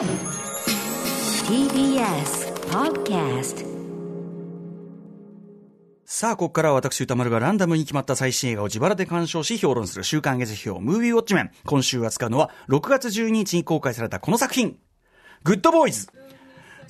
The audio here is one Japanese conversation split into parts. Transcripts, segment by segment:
TBS Podcast さあ、ここからは私宇多丸がランダムに決まった最新映画を自腹で鑑賞し評論する週刊映画時評ムービーウォッチメン。今週扱うのは6月12日に公開されたこの作品。グッドボーイズ。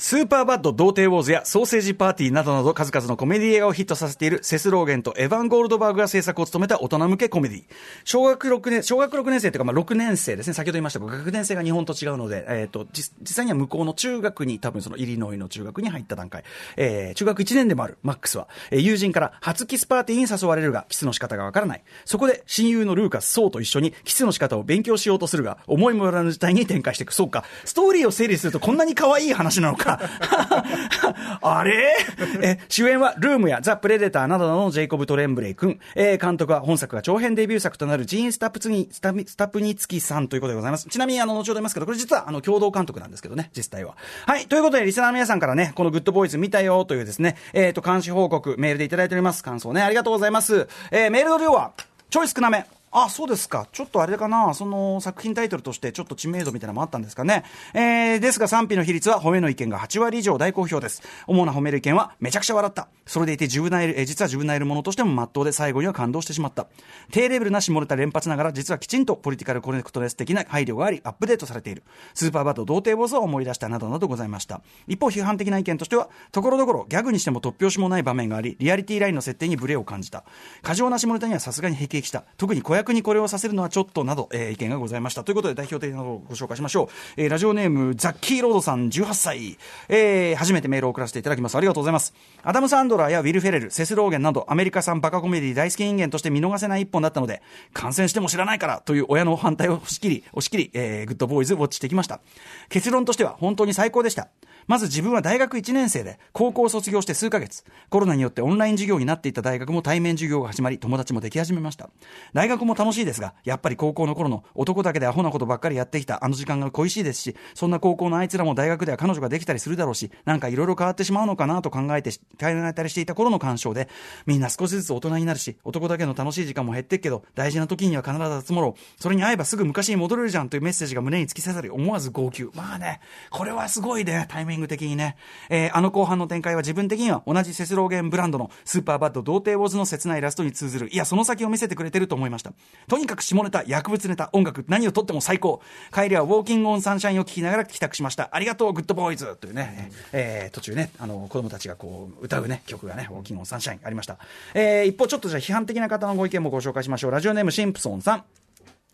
スーパーバッド童貞ウォーズやソーセージパーティーなどなど数々のコメディ映画をヒットさせているセスローゲンとエヴァン・ゴールドバーグが制作を務めた大人向けコメディ。小学6年、小学6年生というかまあ6年生ですね。先ほど言いましたが学年生が日本と違うので、えっ、と、実際には向こうの中学に多分そのイリノイの中学に入った段階。えー、中学1年でもあるマックスは、えー友人から初キスパーティーに誘われるが、キスの仕方がわからない。そこで親友のルーカス、ソウと一緒にキスの仕方を勉強しようとするが、思いもよらぬ事態に展開していく。そうか。ストーリーを整理するとこんなに可愛い話なのか。あれ？え主演はルームやザ・プレデターなどのジェイコブ・トレンブレイ君。えー監督は本作が長編デビュー作となるジーン・スタプツニ、スタスタプニツキさんということでございます。ちなみにあの、後ほど言いますけど、これ実はあの、共同監督なんですけどね、実際は。はい。ということで、リスナーの皆さんからね、このグッドボーイズ見たよというですね、えっ、と、監視報告、メールでいただいております。感想ね、ありがとうございます。えーメールの量は、ちょい少なめ。あ、そうですか。ちょっとあれかな。その作品タイトルとしてちょっと知名度みたいなのもあったんですかね。えー、ですが賛否の比率は褒めの意見が8割以上大好評です。主な褒める意見はめちゃくちゃ笑った。それでいてジュブナイル、え実はジュブナイルものとしても真っ当で最後には感動してしまった。低レベルな下ネタ連発ながら実はきちんとポリティカルコネクトレス的な配慮がありアップデートされている。スーパーバッド童貞ウォーズを思い出したなどなどございました。一方批判的な意見としては、ところどころギャグにしても突拍子もない場面があり、リアリティラインの設定にブレを感じた。過剰な下ネタにはさすがに辟易した。特に役にこれをさせるのはちょっとなど、えー意見がございました。ということで代表的なのをご紹介しましょう。えーラジオネーム、ザッキーロードさん18歳。えー初めてメールを送らせていただきます。ありがとうございます。アダム・サンドラーやウィル・フェレル、セス・ローゲンなどアメリカ産バカコメディ大好き人間として見逃せない一本だったので、感染しても知らないからという親の反対を押し切り、押し切り、えーグッドボーイズウォッチしてきました。結論としては本当に最高でした。まず自分は大学1年生で、高校を卒業して数ヶ月、コロナによってオンライン授業になっていた大学も対面授業が始まり、友達もでき始めました。大学も楽しいですが、やっぱり高校の頃の男だけでアホなことばっかりやってきたあの時間が恋しいですし、そんな高校のあいつらも大学では彼女ができたりするだろうし、なんかいろいろ変わってしまうのかなと考えて、考えたりしていた頃の鑑賞で、みんな少しずつ大人になるし、男だけの楽しい時間も減ってっけど、大事な時には必ず集まろう。それに会えばすぐ昔に戻れるじゃんというメッセージが胸に突き刺さり、思わず号泣。まあね、これはすごいね、タイミングング的にね。えーあの後半の展開は自分的には同じセスローゲンブランドのスーパーバッド童貞ウォーズの切ないラストに通ずる、いや、その先を見せてくれてると思いました。とにかく下ネタ、薬物ネタ、音楽、何をとっても最高。帰りはウォーキングオンサンシャインを聞きながら帰宅しました。ありがとう、グッドボーイズというね、えー途中ね、あの、子供たちがこう、歌うね、曲がね、ウォーキングオンサンシャインありました。えー一方、ちょっとじゃ批判的な方のご意見もご紹介しましょう。ラジオネームシンプソンさん。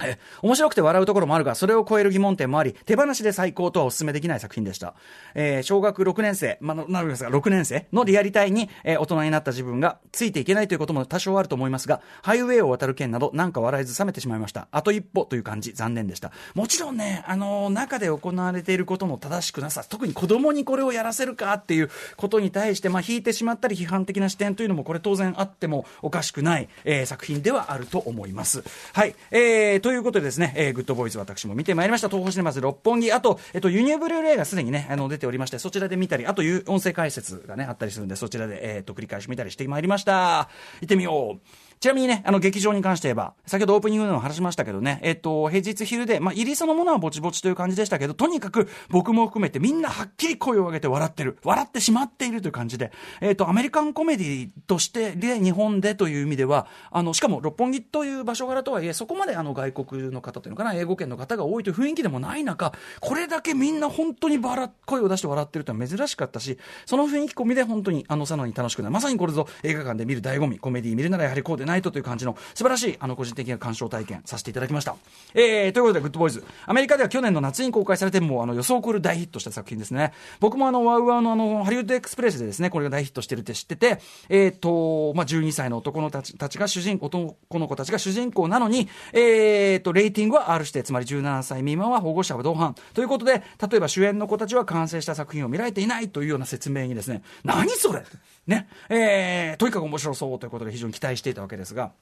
え面白くて笑うところもあるが、それを超える疑問点もあり、手放しで最高とはお勧めできない作品でした。えー小学6年生、まあ、なるんですが、6年生のリアリタイに、えー大人になった自分がついていけないということも多少あると思いますが、ハイウェイを渡る件など、なんか笑いず冷めてしまいました。あと一歩という感じ、残念でした。もちろんね、あのー中で行われていることの正しくなさ、特に子供にこれをやらせるかっていうことに対して、まあ、引いてしまったり批判的な視点というのも、これ当然あってもおかしくない、えー作品ではあると思います。はい。えー、ということでですね、えーグッドボーイズ私も見てまいりました。東宝シネマズ六本木、あと、えっと、輸入ブルーレイがすでにね、あの、出ておりまして、そちらで見たり、あと、音声解説がね、あったりするんで、そちらで、えっと、繰り返し見たりしてまいりました。行ってみよう。ちなみにね、あの、劇場に関して言えば、先ほどオープニングでも話しましたけどね、えっと、平日昼で、まあ、入りそのものはぼちぼちという感じでしたけど、とにかく僕も含めてみんなはっきり声を上げて笑ってる。笑ってしまっているという感じで、えっと、アメリカンコメディとしてで、日本でという意味では、あの、しかも六本木という場所柄とはいえ、そこまであの、外国の方というのかな、英語圏の方が多いという雰囲気でもない中、これだけみんな本当にバラ、声を出して笑ってるというのは珍しかったし、その雰囲気込みで本当に、あの、さらに楽しくなる。まさにこれぞ映画館で見る醍醐味、コメディ見るならやはりこうでないとという感じの素晴らしい、あの、個人的な鑑賞体験させていただきました。えー、ということで、グッドボーイズ。アメリカでは去年の夏に公開されて、もう、あの、予想を超える大ヒットした作品ですね。僕もあの、 WOWOW のあの、ハリウッドエクスプレスでですね、これが大ヒットしてるって知ってて、えっ、と、まあ、12歳の男のたちたちが主人公、男の子たちが主人公なのに、えっ、と、レーティングは R 指定、つまり17歳未満は保護者は同伴。ということで、例えば主演の子たちは完成した作品を見られていないというような説明にですね、何それね、えー、とにかく面白そうということで非常に期待していたわけですですが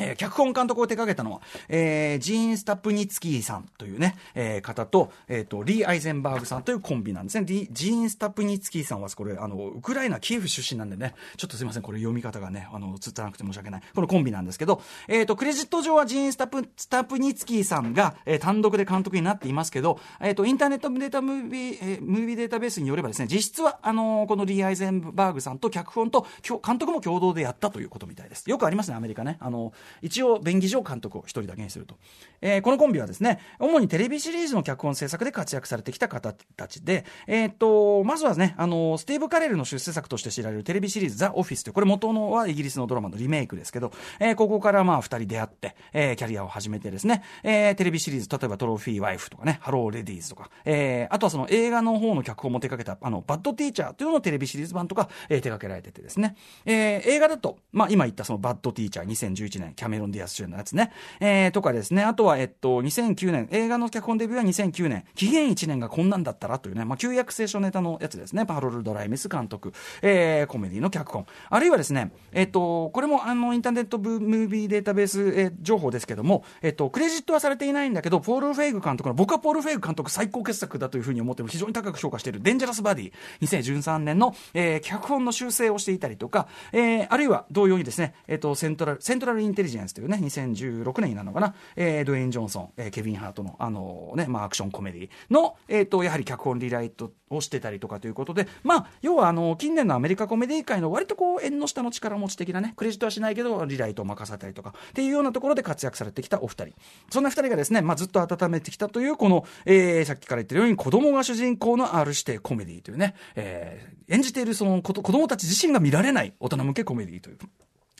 えー、脚本監督を手掛けたのは、えー、ジーン・スタップニツキーさんというね、えー、方と、えっ、ー、と、リー・アイゼンバーグさんというコンビなんですね。ジーン・スタップニツキーさんは、これ、あの、ウクライナ、キエフ出身なんでね、ちょっとすいません、これ読み方がね、あの、つったなくて申し訳ない。このコンビなんですけど、えっ、ー、と、クレジット上はジーン・スタップ、スタップニツキーさんが、えー、単独で監督になっていますけど、えっ、ー、と、インターネットデータムービー、えー、ムービーデータベースによればですね、実質は、あのこのリー・アイゼンバーグさんと脚本と、監督も共同でやったということみたいです。よくありますね、アメリカね。あの、一応、便宜上監督を一人だけにすると、えー、このコンビはですね主にテレビシリーズの脚本制作で活躍されてきた方たちで、えー、っとまずはねあのスティーブ・カレルの出世作として知られるテレビシリーズ「ザ・オフィスというこれ元のはイギリスのドラマのリメイクですけど、えー、ここからまあ2人出会って、え、キャリアを始めてですね、え、テレビシリーズ例えば「トロフィー・ワイフ」とかね「ハロー・レディーズ」とか、え、あとはその映画の方の脚本も手掛けたあのバッド・ティーチャーというののテレビシリーズ版とか、え、手掛けられててですね、え、映画だと、まあ、今言ったそのバッド・ティーチャー2011年キャメロン・ディアス主演のやつね、えー、とかですね、あとは、えっと、2009年、映画の脚本デビューは2009年、紀元1年がこんなんだったらというね、まあ、旧約聖書ネタのやつですね、ハロルド・ライミス監督、えー、コメディの脚本。あるいはですね、えっと、これもあの、インターネットムービーデータベース、えー、情報ですけども、えっと、クレジットはされていないんだけど、ポール・フェイグ監督の、僕はポール・フェイグ監督最高傑作だというふうに思っても非常に高く評価している、デンジャラス・バディ、2013年の、えー、脚本の修正をしていたりとか、えー、あるいは同様にですね、えっと、セントラル、セントラルインテリジェンスというね、2016年になるのかな、えー、ドウェイン・ジョンソン、えー、ケビン・ハートの、あのね、まあ、アクションコメディの、えっ、ー、と、やはり脚本リライトをしてたりとかということで、まあ、要は、あの、近年のアメリカコメディ界の割とこう、縁の下の力持ち的なね、クレジットはしないけど、リライトを任せたりとか、っていうようなところで活躍されてきたお二人。そんな二人がですね、まあ、ずっと温めてきたという、この、えー、さっきから言ってるように、子供が主人公の R 指定コメディというね、えー、演じているその子供たち自身が見られない大人向けコメディという。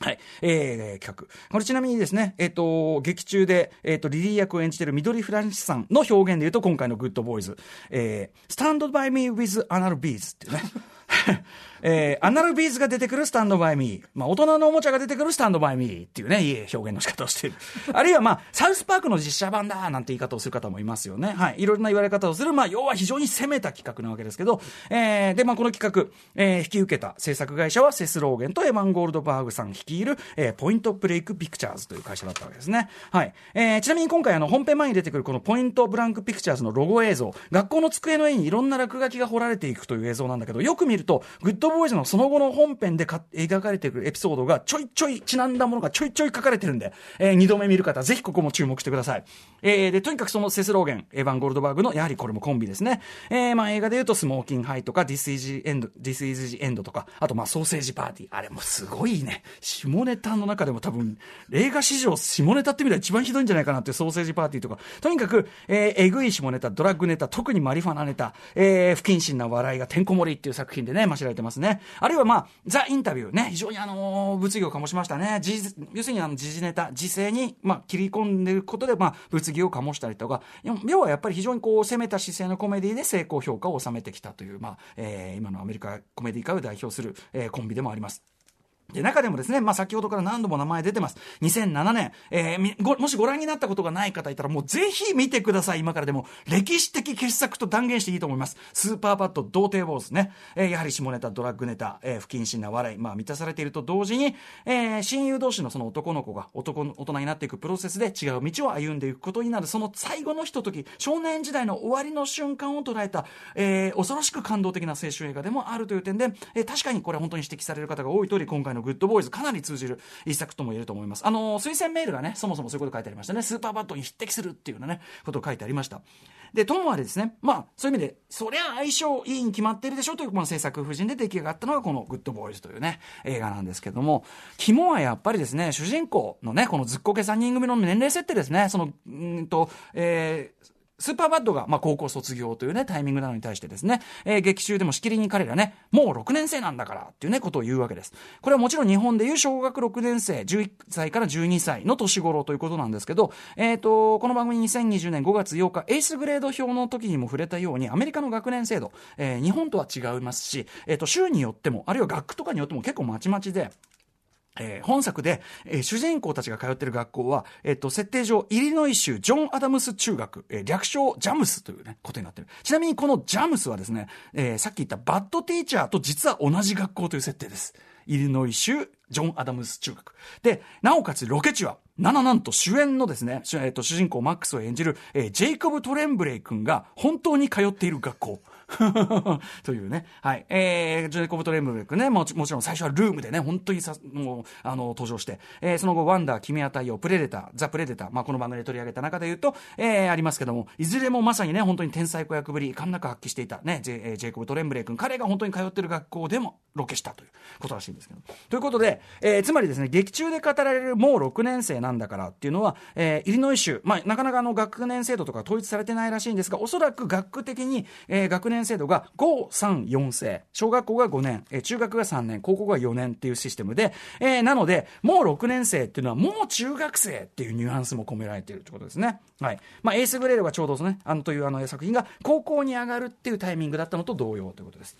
はい。えー、企画。これちなみにですね、えっ、ー、と、劇中で、えっ、ー、と、リリー役を演じている緑フランシスさんの表現で言うと、今回のグッドボーイズ、えー、Stand by me with anal beads っていうね。えー、アナルビーズが出てくるスタンドバイミー。まあ、大人のおもちゃが出てくるスタンドバイミーっていうね、いい表現の仕方をしている。あるいはまあ、サウスパークの実写版だなんて言い方をする方もいますよね。はい。いろんな言われ方をする。まあ、要は非常に攻めた企画なわけですけど、えー、で、まあ、この企画、えー、引き受けた制作会社はセスローゲンとエマン・ゴールドバーグさん率いる、えー、ポイントブレイクピクチャーズという会社だったわけですね。はい。えー、ちなみに今回あの、本編前に出てくるこのポイントブランクピクチャーズのロゴ映像、学校の机の絵にいろんな落書きが彫られていくという映像なんだけど、よく見ると、グッドボーイズのその後の本編でか描かれてくるエピソードがちょいちょいちなんだものがちょいちょい書かれてるんで、えー、二度目見る方、ぜひここも注目してください。えー、で、とにかくそのセスローゲン、エヴァン・ゴールドバーグの、やはりこれもコンビですね。えー、まあ映画で言うと、スモーキンハイとか、This is the end, This is the end とか、あとまあソーセージパーティー。あれもすごいね。下ネタの中でも多分、映画史上下ネタってみたら一番ひどいんじゃないかなってソーセージパーティーとか、とにかく、えー、えぐい下ネタ、ドラッグネタ、特にマリファナネタ、えー、不謹慎な笑いがてんこ盛りっていう作品でね、ま知られてますね。あるいはまあ、ザ・インタビューね、非常にあのー、物議を醸しましたね。要するにあの、時事ネタ、時勢に、まあ、切り込んでることで、まあ、物議を醸したりとか、要はやっぱり非常にこう、攻めた姿勢のコメディで成功評価を収めてきたという、まあ、えー、今のアメリカコメディ界を代表する、えー、コンビでもあります。で、中でもですね、まあ、先ほどから何度も名前出てます。2007年、えー、もしご覧になったことがない方いたら、もうぜひ見てください。今からでも、歴史的傑作と断言していいと思います。スーパーバット、童貞坊主ね。えー、やはり下ネタ、ドラッグネタ、えー、不謹慎な笑い、まあ、満たされていると同時に、えー、親友同士のその男の子が男の大人になっていくプロセスで違う道を歩んでいくことになる、その最後のひととき、少年時代の終わりの瞬間を捉えた、えー、恐ろしく感動的な青春映画でもあるという点で、えー、確かにこれ本当に指摘される方が多い通り、今回のグッドボーイズ、かなり通じる一作とも言えると思います。あの、推薦メールがね、そもそもそういうこと書いてありましたね。スーパーバットに匹敵するっていうようなね、ことを書いてありました。で、ともあれですね、まあ、そういう意味で、そりゃ相性いいに決まってるでしょという、この制作夫人で出来上がったのが、このグッドボーイズというね、映画なんですけども、肝はやっぱりですね、主人公のね、このずっこけ3人組の年齢設定ですね、その、うんと、えー、スーパーバッドが、まあ、高校卒業というね、タイミングなのに対してですね、えー、劇中でもしきりに彼らね、もう6年生なんだからっていうね、ことを言うわけです。これはもちろん日本でいう小学6年生、11歳から12歳の年頃ということなんですけど、えっ、ー、と、この番組2020年5月8日、エースグレード表の時にも触れたように、アメリカの学年制度、えー、日本とは違いますし、えっ、ー、と、州によっても、あるいは学区とかによっても結構まちまちで、えー、本作で、えー、主人公たちが通ってる学校は、えっ、と、設定上、イリノイ州ジョン・アダムス中学、え、略称ジャムスというね、ことになってる。ちなみにこのジャムスはですね、え、さっき言ったバッドティーチャーと実は同じ学校という設定です。イリノイ州ジョン・アダムス中学。で、なおかつロケ地は、なななんと主演のですね、えー、と主人公マックスを演じる、え、ジェイコブ・トレンブレイ君が本当に通っている学校。というね。はい。えー、ジェイコブ・トレンブレイ君ね、もちもちろん最初はルームでね、本当にさ、もう、あの、登場して、えー、その後、ワンダー、君は太陽、プレデター、ザ・プレデター、まあ、この番組で取り上げた中で言うと、えー、ありますけども、いずれもまさにね、本当に天才子役ぶり、勘なく発揮していたね、ジェジェイコブ・トレンブレイ君、彼が本当に通ってる学校でもロケしたということらしいんですけど。ということで、えー、つまりですね、劇中で語られるもう6年生なんだからっていうのは、えー、イリノイ州、まあ、なかなかあの学年制度とか統一されてないらしいんですが、おそらく学区的に、えー、学年制度が5 3、4制。小学校が5年、え、中学が3年、高校が4年っていうシステムで、えー、なので、もう6年生っていうのはもう中学生っていうニュアンスも込められているということですね。はい。まあ、エースグレードがちょうどね、あのというあの作品が高校に上がるっていうタイミングだったのと同様ということです。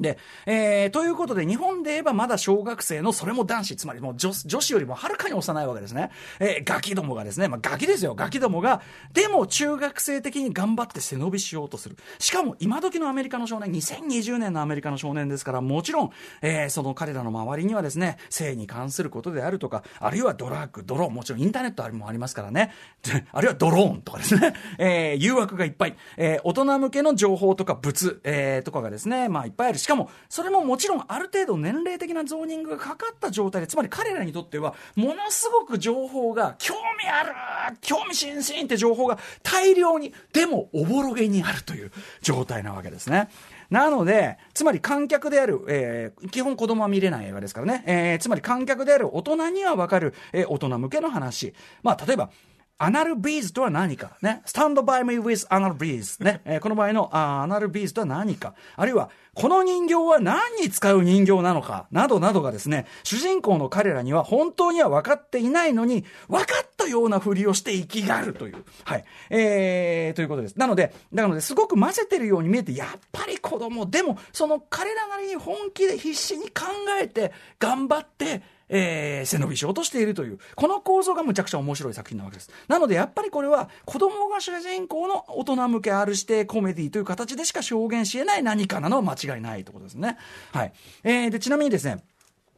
で、えー、ということで、日本で言えばまだ小学生の、それも男子、つまりもう女女子よりもはるかに幼いわけですね。えー、ガキどもがですね、まあ、ガキですよ、ガキどもが、でも中学生的に頑張って背伸びしようとする。しかも、今時のアメリカの少年、2020年のアメリカの少年ですから、もちろん、えー、その彼らの周りにはですね、性に関することであるとか、あるいはドラッグ、ドローン、もちろんインターネットもありますからね、あるいはドローンとかですね、えー、誘惑がいっぱい、えー、大人向けの情報とか物、えー、とかがですね、まあいっぱいある。ししかも、それももちろんある程度年齢的なゾーニングがかかった状態で、つまり彼らにとっては、ものすごく情報が、興味ある興味津々って情報が大量に、でもおぼろげにあるという状態なわけですね。なので、つまり観客である、えー、基本子供は見れない映画ですからね、えー、つまり観客である大人にはわかる、えー、大人向けの話。まあ、例えば、アナルビーズとは何かね。スタンドバイミーウィズアナルビーズね。えー、この場合のあアナルビーズとは何か。あるいは、この人形は何に使う人形なのか。などなどがですね、主人公の彼らには本当には分かっていないのに、分かったようなふりをして生きがるという。はい。えー、ということです。なので、なので、すごく混ぜてるように見えて、やっぱり子供、でも、その彼らなりに本気で必死に考えて、頑張って、えー、背伸びしようとしているという、この構造がむちゃくちゃ面白い作品なわけです。なので、やっぱりこれは、子供が主人公の大人向け R 指定コメディという形でしか証言し得ない何かなのは間違いないということですね。はい。えー、で、ちなみにですね、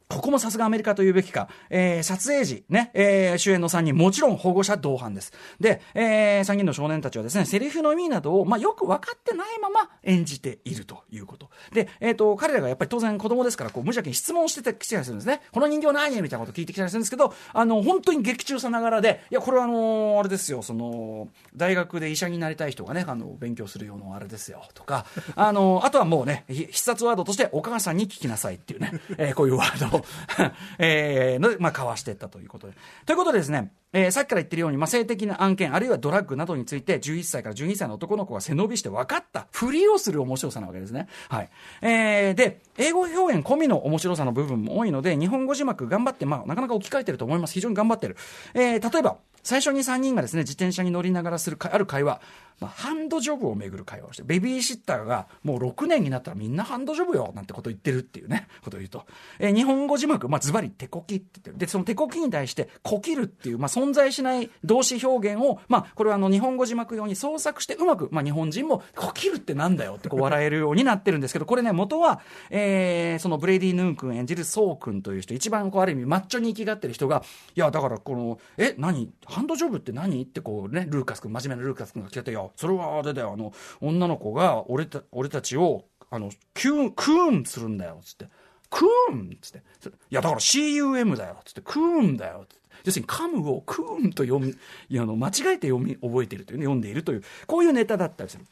ここもさすがアメリカと言うべきか、えー、撮影時、ね、えー、主演の3人、もちろん保護者同伴です。で、えー、3人の少年たちはですね、セリフの意味などを、まあ、よく分かってないまま演じているということ。で、えっ、ー、と、彼らがやっぱり当然子供ですから、こう、無邪気に質問してきたりするんですね。この人形何みたいなこと聞いてきたりするんですけど、あの、本当に劇中さながらで、いや、これはあの、あれですよ、その、大学で医者になりたい人がね、あの、勉強するようなあれですよ、とか、あの、あとはもうね、必殺ワードとして、お母さんに聞きなさいっていうね、えー、こういうワード えー、の、まあ、交わしていったということで。ということでですね、えー、さっきから言ってるように、まあ、性的な案件、あるいはドラッグなどについて、11歳から12歳の男の子が背伸びして分かった、ふりをする面白さなわけですね。はい。えー、で、英語表現込みの面白さの部分も多いので、日本語字幕頑張って、まあ、なかなか置き換えてると思います。非常に頑張ってる。えー、例えば、最初に3人がですね、自転車に乗りながらするある会話、まあ、ハンドジョブをめぐる会話をして、ベビーシッターがもう6年になったらみんなハンドジョブよなんてこと言ってるっていうね、ことを言うと。えー、日本語字幕、まあ、ズバリ手こきって言ってる。で、その手こきに対して、こきるっていう、まあ、存在しない動詞表現を、まあ、これはあの、日本語字幕用に創作してうまく、まあ、日本人も、こきるってなんだよってこう笑えるようになってるんですけど、これね、元は、えー、そのブレイディ・ヌーン君演じるソー君という人、一番こう、ある意味、マッチョにイキがってる人が、いや、だからこの、え、何？ハンドジョブって何？ってこうね、ルーカス君、真面目なルーカス君が聞いて、いや、それはあれだよ。あの女の子が俺た俺たちをあのキュンクーンするんだよつって。クーンっつって。いやだから CUM だよつって。クーンだよつって。要するにカムをクーンと読みあの間違えて読み覚えているというね読んでいるというこういうネタだったりする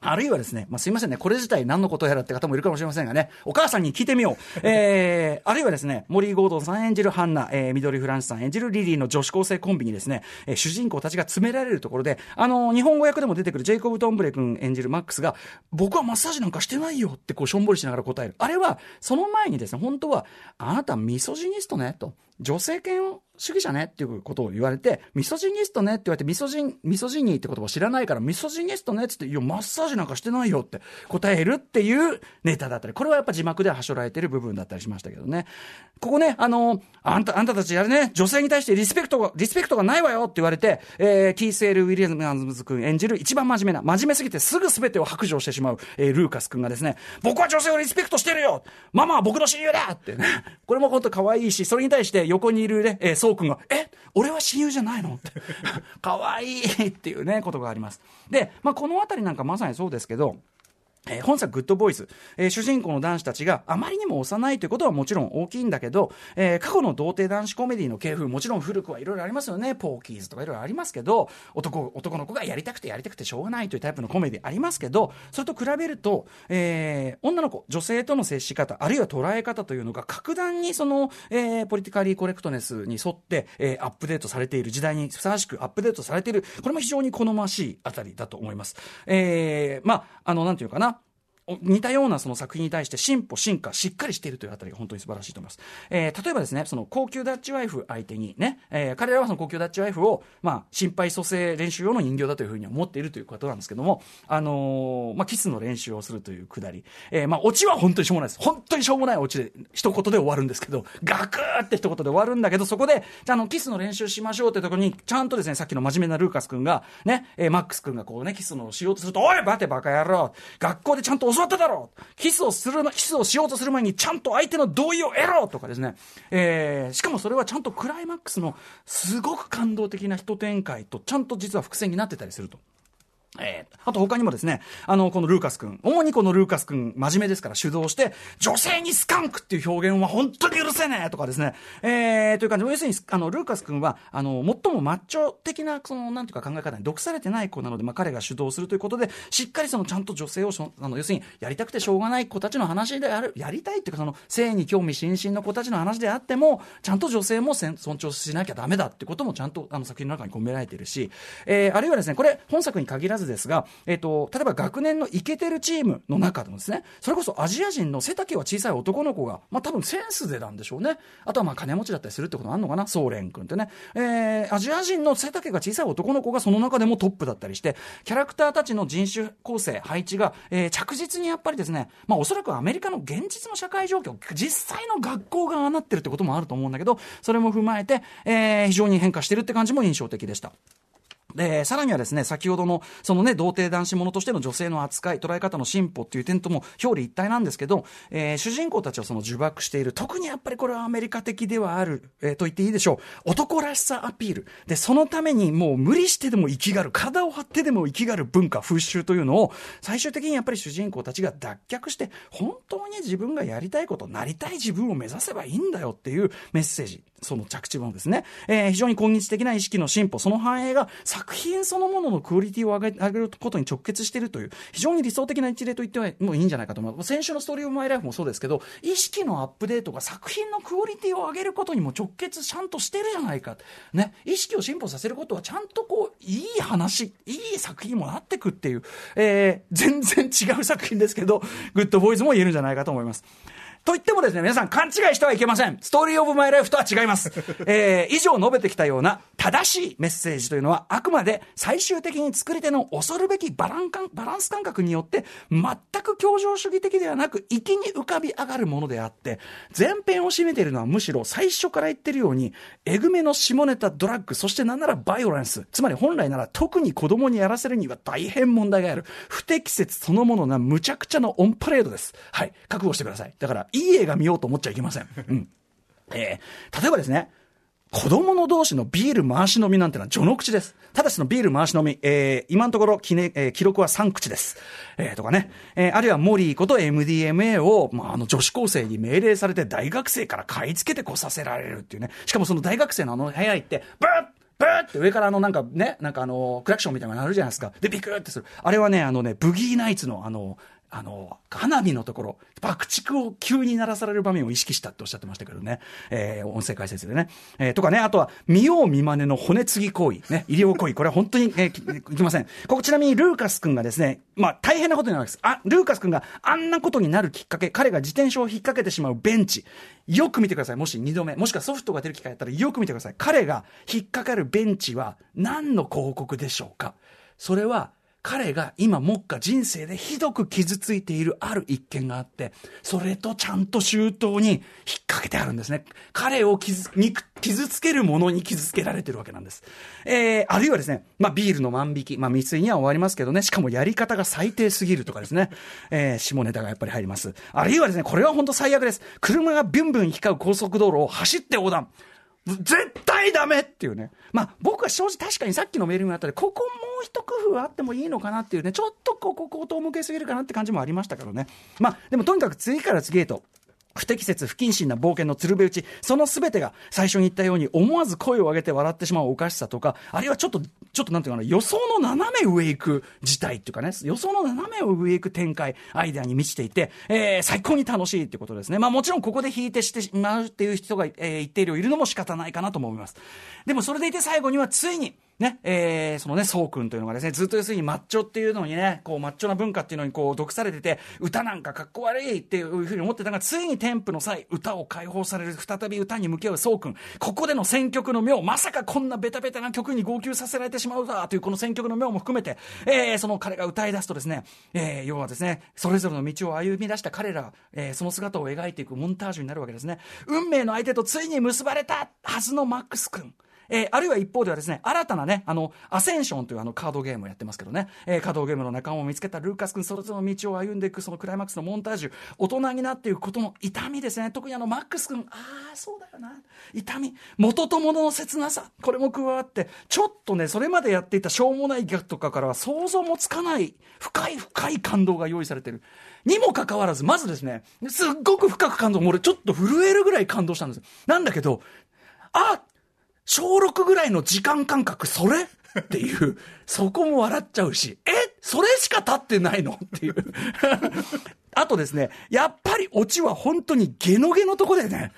あるいはですね、まあ、すいませんね、これ自体何のことやらって方もいるかもしれませんがね、お母さんに聞いてみよう。えー、あるいはですね、森ゴードンさん演じるハンナ、えー、緑フランスさん演じるリリーの女子高生コンビにですね、えー、主人公たちが詰められるところで、あのー、日本語訳でも出てくるジェイコブ・トンブレ君演じるマックスが、僕はマッサージなんかしてないよってこうしょんぼりしながら答える。あれは、その前にですね、本当は、あなたミソジニストね、と。女性権主義者ねっていうことを言われて、ミソジニストねって言われて、ミソジン、ミソジニーって言葉を知らないから、ミソジニストねって言って、いや、マッサージなんかしてないよって答えるっていうネタだったり、これはやっぱ字幕でははしょられてる部分だったりしましたけどね。ここね、あの、あんた、あんたたちやるね、女性に対してリスペクトが、リスペクトがないわよって言われて、えー、キーセール・ウィリアムズ君演じる一番真面目な、真面目すぎてすぐ全てを白状してしまう、えー、ルーカス君がですね、僕は女性をリスペクトしてるよママは僕の親友だ!ってね、これも本当可愛いし、それに対して横にいるね、えー、そうくんが、え俺は親友じゃないの？って。可愛いっていうね、ことがあります。で、まあ、このあたりなんかまさにそうですけど、えー、本作グッドボイズ、えー、主人公の男子たちがあまりにも幼いということはもちろん大きいんだけど、えー、過去の童貞男子コメディの系譜、もちろん古くはいろいろありますよね。ポーキーズとかいろいろありますけど、男、男の子がやりたくてやりたくてしょうがないというタイプのコメディありますけど、それと比べると、えー、女の子、女性との接し方、あるいは捉え方というのが格段にその、えー、ポリティカリーコレクトネスに沿って、えー、アップデートされている時代にふさわしくアップデートされている、これも非常に好ましいあたりだと思います。えー、まあ、あの、なんていうかな、似たようなその作品に対して進歩、進化、しっかりしているというあたりが本当に素晴らしいと思います。えー、例えばですね、その高級ダッチワイフ相手にね、えー、彼らはその高級ダッチワイフを、まあ、心肺蘇生練習用の人形だというふうに思っているということなんですけども、あのー、まあ、キスの練習をするというくだり、えー、まあ、オチは本当にしょうもないです。本当にしょうもないオチで、一言で終わるんですけど、ガクーって一言で終わるんだけど、そこで、じゃあの、キスの練習しましょうってところに、ちゃんとですね、さっきの真面目なルーカス君が、ね、えー、マックス君がこうね、キスのしようとすると、おい待てバカ野郎学校でちゃんと教わっただろうキスをする、キスをしようとする前にちゃんと相手の同意を得ろとかですね、えー、しかもそれはちゃんとクライマックスのすごく感動的な人展開とちゃんと実は伏線になってたりすると。えー、あと他にもですね、あの、このルーカス君、主にこのルーカス君、真面目ですから主導して、女性にスカンクっていう表現は本当に許せねえとかですね、えー、という感じ。で、要するに、あの、ルーカス君は、あの、最もマッチョ的な、その、なんていうか考え方に毒されてない子なので、まあ、彼が主導するということで、しっかりその、ちゃんと女性をあの、要するに、やりたくてしょうがない子たちの話である、やりたいっていうか、その、性に興味津々の子たちの話であっても、ちゃんと女性も尊重しなきゃダメだってこともちゃんと、あの、作品の中に込められているし、えー、あるいはですね、これ、本作に限らずですが、えー、と、と、例えば学年のイケてるチームの中でもですね、それこそアジア人の背丈は小さい男の子が、まあ多分センスでなんでしょうね。あとはまあ金持ちだったりするってことあるのかな、ソーレン君ってね。えー、アジア人の背丈が小さい男の子がその中でもトップだったりして、キャラクターたちの人種構成、配置が、えー、着実にやっぱりですね、まあおそらくアメリカの現実の社会状況、実際の学校がああなってるってこともあると思うんだけど、それも踏まえて、えー、非常に変化してるって感じも印象的でした。で、さらにはですね、先ほどの、そのね、童貞男子者としての女性の扱い、捉え方の進歩っていう点とも表裏一体なんですけど、えー、主人公たちをその呪縛している、特にやっぱりこれはアメリカ的ではある、えー、と言っていいでしょう。男らしさアピール。で、そのためにもう無理してでも生きがる、体を張ってでも生きがる文化、風習というのを、最終的にやっぱり主人公たちが脱却して、本当に自分がやりたいこと、なりたい自分を目指せばいいんだよっていうメッセージ。その着地もですね、えー、非常に今日的な意識の進歩、その反映が作作品そのもののクオリティを上げ上げることに直結しているという、非常に理想的な一例と言ってもいいんじゃないかと思います。先週のストーリーオブマイライフもそうですけど、意識のアップデートが作品のクオリティを上げることにも直結ちゃんとしてるじゃないか。ね、意識を進歩させることはちゃんとこう、いい話、いい作品もなってくっていう、えー、全然違う作品ですけど、グッドボーイズも言えるんじゃないかと思います。と言ってもですね、皆さん勘違いしてはいけません。ストーリーオブマイライフとは違います。えー、以上述べてきたような正しいメッセージというのは、あくまで最終的に作り手の恐るべきバランバランス感覚によって、全く協情主義的ではなく、粋に浮かび上がるものであって、前編を占めているのはむしろ最初から言ってるように、えぐめの下ネタ、ドラッグ、そしてなんならバイオレンス、つまり本来なら特に子供にやらせるには大変問題がある、不適切そのものな無茶苦茶のオンパレードです。はい、覚悟してください。だから、いい映画見ようと思っちゃいけません。うん。えー、例えばですね、子供の同士のビール回し飲みなんてのは序の口です。ただしのビール回し飲み、えー、今のところ記,、ねえー、記録は3口です。えー、とかね、えー、あるいはモリーこと MDMA を、まあ、あの女子高生に命令されて大学生から買い付けてこさせられるっていうね。しかもその大学生のあの部屋行って、ブッブーって上からあのなんかね、なんかあの、クラクションみたいなのが鳴るじゃないですか。で、ビクーってする。あれはね、あのね、ブギーナイツのあの、あの、花火のところ、爆竹を急に鳴らされる場面を意識したっておっしゃってましたけどね。えー、音声解説でね。えー、とかね、あとは、見よう見まねの骨継ぎ行為、ね、医療行為。これは本当に、えー、いきません。ここちなみにルーカス君がですね、まあ大変なことになるわけです。あ、ルーカス君があんなことになるきっかけ、彼が自転車を引っ掛けてしまうベンチ。よく見てください。もし二度目、もしくはソフトが出る機会やったらよく見てください。彼が引っ掛かるベンチは何の広告でしょうか？それは、彼が今、目下人生でひどく傷ついているある一件があって、それとちゃんと周到に引っ掛けてあるんですね。彼を傷傷つけるものに傷つけられてるわけなんです。えー、あるいはですね、まあ、ビールの万引き、まあ、未遂には終わりますけどね、しかもやり方が最低すぎるとかですね、えー、下ネタがやっぱり入ります。あるいはですね、これは本当最悪です。車がビュンビュン光う高速道路を走って横断。絶対ダメっていうね。まあ、僕は正直確かにさっきのメールにあったで、ここう一工夫あってもいいのかなっていうね、ちょっとここ口頭向けすぎるかなって感じもありましたけどね。まあ、でもとにかく次から次へと、不適切、不謹慎な冒険の鶴瓶打ち、そのすべてが最初に言ったように思わず声を上げて笑ってしまうおかしさとか、あるいはちょっと、ちょっとなんていうかな、予想の斜め上行く事態っていうかね、予想の斜め上行く展開、アイデアに満ちていて、えー、最高に楽しいっていうことですね。まあもちろんここで引いてしてしまうっていう人が、えー、一定量いるのも仕方ないかなと思います。でもそれでいて最後にはついに、ね、えー、そのね、そうくんというのがですね、ずっと要するにマッチョっていうのにね、こう、マッチョな文化っていうのにこう、毒されてて、歌なんかかっこ悪いっていうふうに思ってたが、ついに添付の際、歌を解放される、再び歌に向き合うそうくん。ここでの選曲の妙、まさかこんなベタベタな曲に号泣させられてしまうだというこの選曲の妙も含めて、えー、その彼が歌い出すとですね、えー、要はですね、それぞれの道を歩み出した彼ら、えー、その姿を描いていくモンタージュになるわけですね。運命の相手とついに結ばれたはずのマックス君。えー、あるいは一方ではですね、新たなね、あの、アセンションというあのカードゲームをやってますけどね、えー、カードゲームの仲間を見つけたルーカス君、それぞれの道を歩んでいく、そのクライマックスのモンタージュ、大人になっていくことの痛みですね、特にあの、マックス君、ああ、そうだよな、痛み、元と物の切なさ、これも加わって、ちょっとね、それまでやっていたしょうもないギャグとかからは想像もつかない、深い深い感動が用意されてる。にもかかわらず、まずですね、すっごく深く感動、俺ちょっと震えるぐらい感動したんです。なんだけど、あ小6ぐらいの時間感覚、それ？っていう、そこも笑っちゃうし、え？それしか経ってないの？っていう。あとですね、やっぱりオチは本当にゲノゲのとこでね、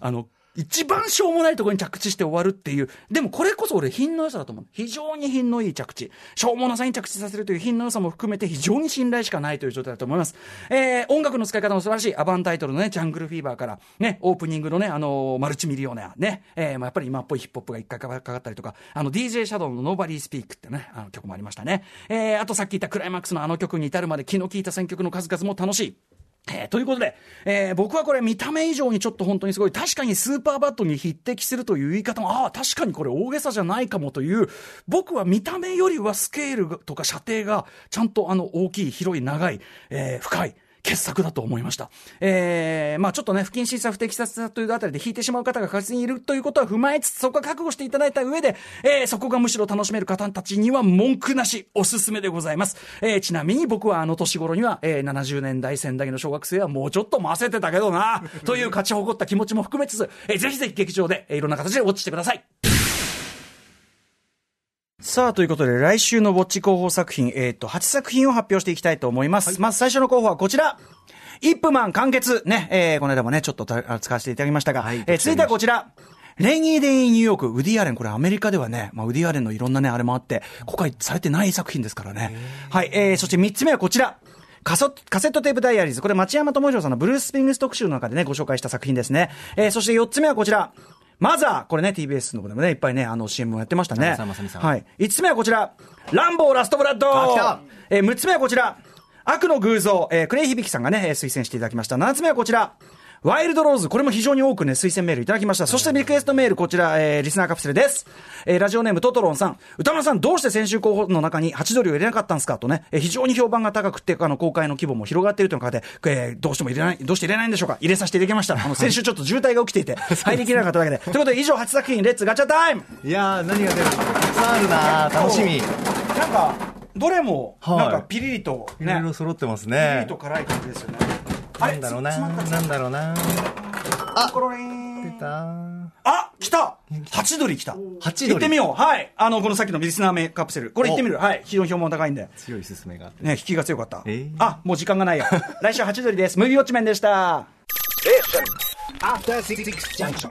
あの、一番しょうもないところに着地して終わるっていう。でもこれこそ俺品の良さだと思う。非常に品のいい着地。しょうもなさに着地させるという品の良さも含めて非常に信頼しかないという状態だと思います。えー、音楽の使い方も素晴らしい。アバンタイトルのね、ジャングルフィーバーから、ね、オープニングのね、あのー、マルチミリオネア、ね、えー、まあ、やっぱり今っぽいヒップホップが一回かかったりとか、あの、DJ シャドウの Nobody Speak ってね、あの曲もありましたね。えー、あとさっき言ったクライマックスのあの曲に至るまで気の利いた選曲の数々も楽しい。えー、ということで、えー、僕はこれ見た目以上にちょっと本当にすごい、確かにスーパーバットに匹敵するという言い方も、ああ、確かにこれ大げさじゃないかもという、僕は見た目よりはスケールとか射程がちゃんとあの大きい、広い、長い、えー、深い、傑作だと思いました。えー、まあちょっとね、不謹慎さ、不適切さというあたりで引いてしまう方が確実にいるということは踏まえつつ、そこは覚悟していただいた上で、えー、そこがむしろ楽しめる方たちには文句なし、おすすめでございます。えー、ちなみに僕はあの年頃には、えー、70年代仙台の小学生はもうちょっと混ぜてたけどな、という勝ち誇った気持ちも含めつつ、えー、ぜひぜひ劇場で、えー、いろんな形でウォッチしてください。さあ、ということで、来週のウォッチ候補作品、えっ、ー、と、8作品を発表していきたいと思います。はい、まず最初の候補はこちら。イップマン完結。ね、えー、この間もね、ちょっと使わせていただきましたが、はい、えー、続いてはこちら。レイニーデイニューヨーク、ウディアレン、これアメリカではね、まあ、ウディアレンのいろんなね、あれもあって、公開されてない作品ですからね。はい、えー、そして三つ目はこちら。カソカセットテープダイアリーズ。これ町山智弘さんのブルース・スプリングス特集の中でね、ご紹介した作品ですね。えー、そして四つ目はこちら。マザーこれね、TBS の方でもね、いっぱいね、あの CM をやってましたね。はい。5つ目はこちら。ランボーラストブラッドえー、6つ目はこちら。悪の偶像、えー、クレイ響さんがね、推薦していただきました。7つ目はこちら。ワイルドローズ、これも非常に多くね、推薦メールいただきました。そしてリクエストメール、こちら、えー、リスナーカプセルです。えー、ラジオネームトトロンさん。宇多丸さん、どうして先週候補の中にハチドリを入れなかったんですかとね、えー、非常に評判が高くて、あの、公開の規模も広がっているという中で、えー、どうしても入れない、どうして入れないんでしょうか入れさせていただきました。あの、先週ちょっと渋滞が起きていて、入りきれなかっただけで。ということで、以上8作品、 Let's ガチャタイムいやー、何が出るたくさんあるな楽しみ。なんか、どれも、なんかピリリと、ね、いろいろ揃ってますね。ピリリと辛い感じですよね。なんだろうななんだろうなあコロリン出たあ来たハチドリ来た。ハチドリ行ってみよう。はい。あの、このさっきのリスナー名カプセル。これ行ってみる。はい。非常に評判高いんで。強い勧めがあって。ね、引きが強かった。えー、あ、もう時間がないよ。来週ハチドリです。ムービーウォッチメンでした。え After 66 junction.